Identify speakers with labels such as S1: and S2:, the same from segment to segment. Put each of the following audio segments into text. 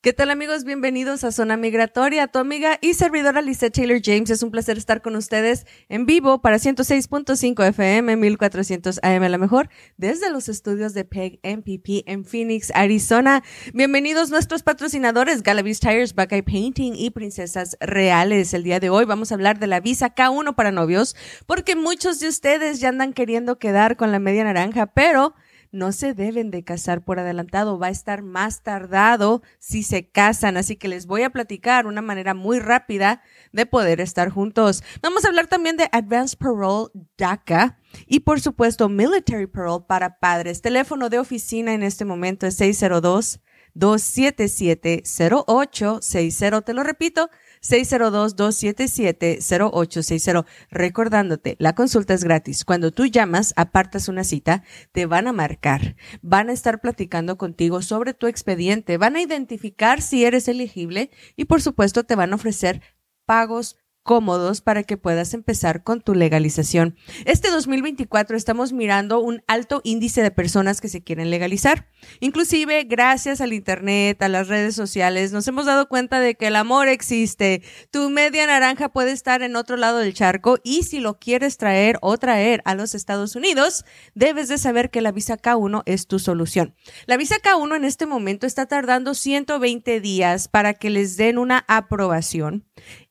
S1: ¿Qué tal amigos? Bienvenidos a Zona Migratoria. Tu amiga y servidora Lisa Taylor James. Es un placer estar con ustedes en vivo para 106.5 FM, 1400 AM a la mejor, desde los estudios de PEG MPP en Phoenix, Arizona. Bienvenidos nuestros patrocinadores Galavis Tires, Buckeye Painting y Princesas Reales. El día de hoy vamos a hablar de la visa K1 para novios, porque muchos de ustedes ya andan queriendo quedar con la media naranja, pero no se deben de casar por adelantado, va a estar más tardado si se casan, así que les voy a platicar una manera muy rápida de poder estar juntos. Vamos a hablar también de Advanced Parole DACA y por supuesto Military Parole para padres. Teléfono de oficina en este momento es 602 277 0860. Te lo repito, 602-277-0860. Recordándote, la consulta es gratis. Cuando tú llamas, apartas una cita, te van a marcar, van a estar platicando contigo sobre tu expediente, van a identificar si eres elegible y por supuesto te van a ofrecer pagos cómodos para que puedas empezar con tu legalización. Este 2024 estamos mirando un alto índice de personas que se quieren legalizar. Inclusive, gracias al Internet, a las redes sociales, nos hemos dado cuenta de que el amor existe. Tu media naranja puede estar en otro lado del charco y si lo quieres traer o traer a los Estados Unidos, debes de saber que la visa K1 es tu solución. La visa K1 en este momento está tardando 120 días para que les den una aprobación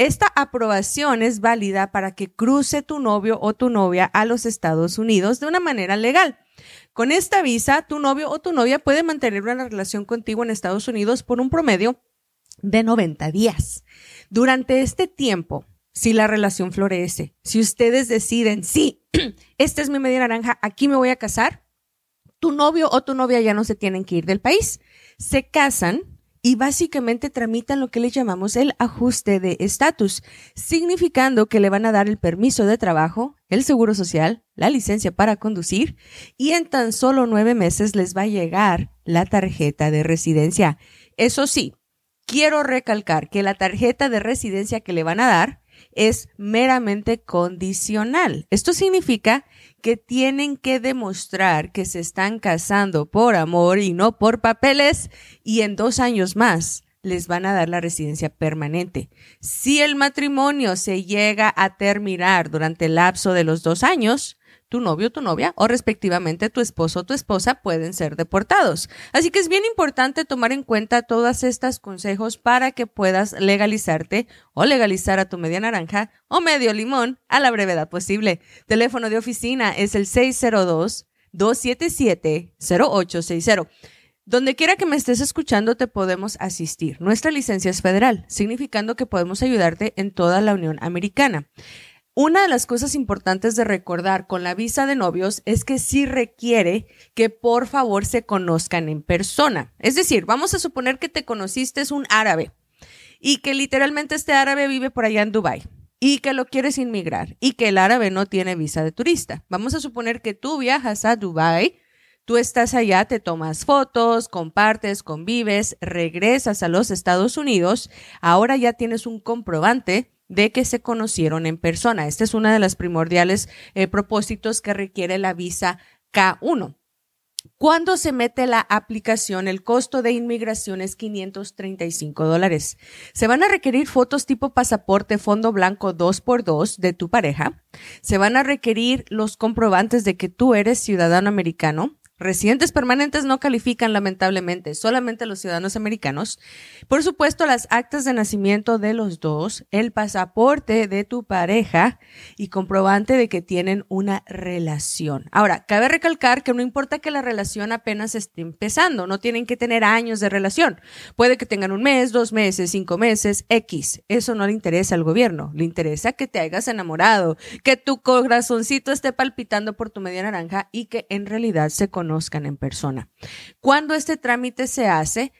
S1: esta aprobación es válida para que cruce tu novio o tu novia a los Estados Unidos de una manera legal. Con esta visa, tu novio o tu novia puede mantener una relación contigo en Estados Unidos por un promedio de 90 días. Durante este tiempo, si la relación florece, si ustedes deciden, sí, esta es mi media naranja, aquí me voy a casar, tu novio o tu novia ya no se tienen que ir del país. Se casan y básicamente tramitan lo que le llamamos el ajuste de estatus, significando que le van a dar el permiso de trabajo, el seguro social, la licencia para conducir y en tan solo nueve meses les va a llegar la tarjeta de residencia. Eso sí, quiero recalcar que la tarjeta de residencia que le van a dar es meramente condicional. Esto significa que tienen que demostrar que se están casando por amor y no por papeles y en dos años más les van a dar la residencia permanente. Si el matrimonio se llega a terminar durante el lapso de los dos años, tu novio o tu novia o respectivamente tu esposo o tu esposa pueden ser deportados. Así que es bien importante tomar en cuenta todos estos consejos para que puedas legalizarte o legalizar a tu media naranja o medio limón a la brevedad posible. Teléfono de oficina es el 602-277-0860. Donde quiera que me estés escuchando te podemos asistir. Nuestra licencia es federal, significando que podemos ayudarte en toda la Unión Americana. Una de las cosas importantes de recordar con la visa de novios es que sí requiere que por favor se conozcan en persona. Es decir, vamos a suponer que te conociste un árabe y que literalmente este árabe vive por allá en Dubai y que lo quieres inmigrar y que el árabe no tiene visa de turista. Vamos a suponer que tú viajas a Dubai, tú estás allá, te tomas fotos, compartes, convives, regresas a los Estados Unidos, ahora ya tienes un comprobante de que se conocieron en persona. Este es uno de los primordiales eh, propósitos que requiere la visa K1. Cuando se mete la aplicación, el costo de inmigración es 535 dólares. Se van a requerir fotos tipo pasaporte fondo blanco 2x2 de tu pareja. Se van a requerir los comprobantes de que tú eres ciudadano americano. Residentes permanentes no califican lamentablemente, solamente los ciudadanos americanos. Por supuesto, las actas de nacimiento de los dos, el pasaporte de tu pareja y comprobante de que tienen una relación. Ahora, cabe recalcar que no importa que la relación apenas esté empezando, no tienen que tener años de relación. Puede que tengan un mes, dos meses, cinco meses, X. Eso no le interesa al gobierno. Le interesa que te hayas enamorado, que tu corazoncito esté palpitando por tu media naranja y que en realidad se conozcan en persona. Cuando este trámite se hace,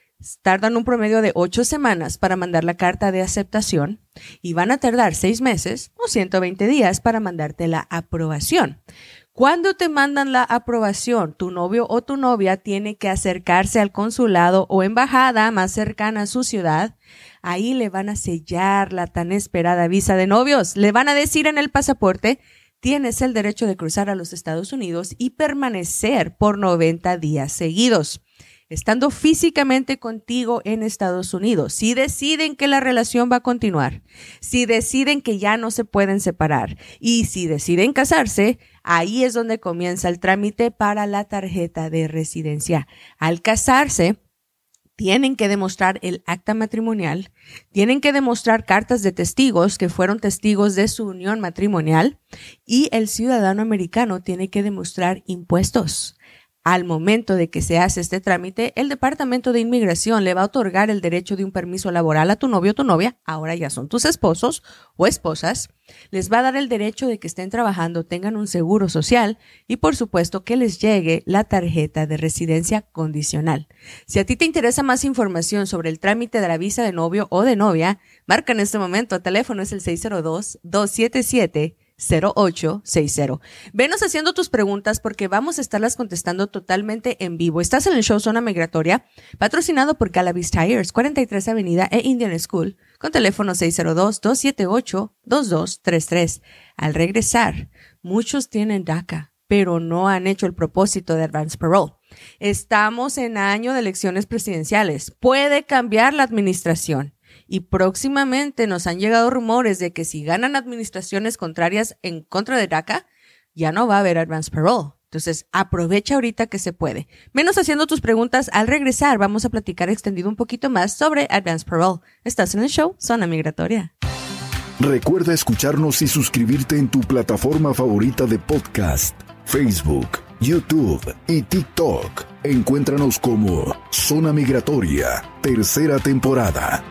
S1: tardan un promedio de ocho semanas para mandar la carta de aceptación y van a tardar seis meses o 120 días para mandarte la aprobación. Cuando te mandan la aprobación, tu novio o tu novia tiene que acercarse al consulado o embajada más cercana a su ciudad. Ahí le van a sellar la tan esperada visa de novios. Le van a decir en el pasaporte, tienes el derecho de cruzar a los Estados Unidos y permanecer por 90 días seguidos estando físicamente contigo en Estados Unidos, si deciden que la relación va a continuar, si deciden que ya no se pueden separar y si deciden casarse, ahí es donde comienza el trámite para la tarjeta de residencia. Al casarse, tienen que demostrar el acta matrimonial, tienen que demostrar cartas de testigos que fueron testigos de su unión matrimonial y el ciudadano americano tiene que demostrar impuestos al momento de que se hace este trámite, el Departamento de Inmigración le va a otorgar el derecho de un permiso laboral a tu novio o tu novia, ahora ya son tus esposos o esposas, les va a dar el derecho de que estén trabajando, tengan un seguro social y por supuesto que les llegue la tarjeta de residencia condicional. Si a ti te interesa más información sobre el trámite de la visa de novio o de novia, marca en este momento, el teléfono es el 602 277 0860. Venos haciendo tus preguntas porque vamos a estarlas contestando totalmente en vivo. Estás en el show Zona Migratoria, patrocinado por Galavis Tires, 43 Avenida e Indian School, con teléfono 602-278-2233. Al regresar, muchos tienen DACA, pero no han hecho el propósito de Advance Parole. Estamos en año de elecciones presidenciales. Puede cambiar la administración y próximamente nos han llegado rumores de que si ganan administraciones contrarias en contra de DACA, ya no va a haber advance parole. Entonces, aprovecha ahorita que se puede. Menos haciendo tus preguntas al regresar, vamos a platicar extendido un poquito más sobre advance parole. Estás en el show Zona Migratoria.
S2: Recuerda escucharnos y suscribirte en tu plataforma favorita de podcast, Facebook, YouTube y TikTok. Encuéntranos como Zona Migratoria, tercera temporada.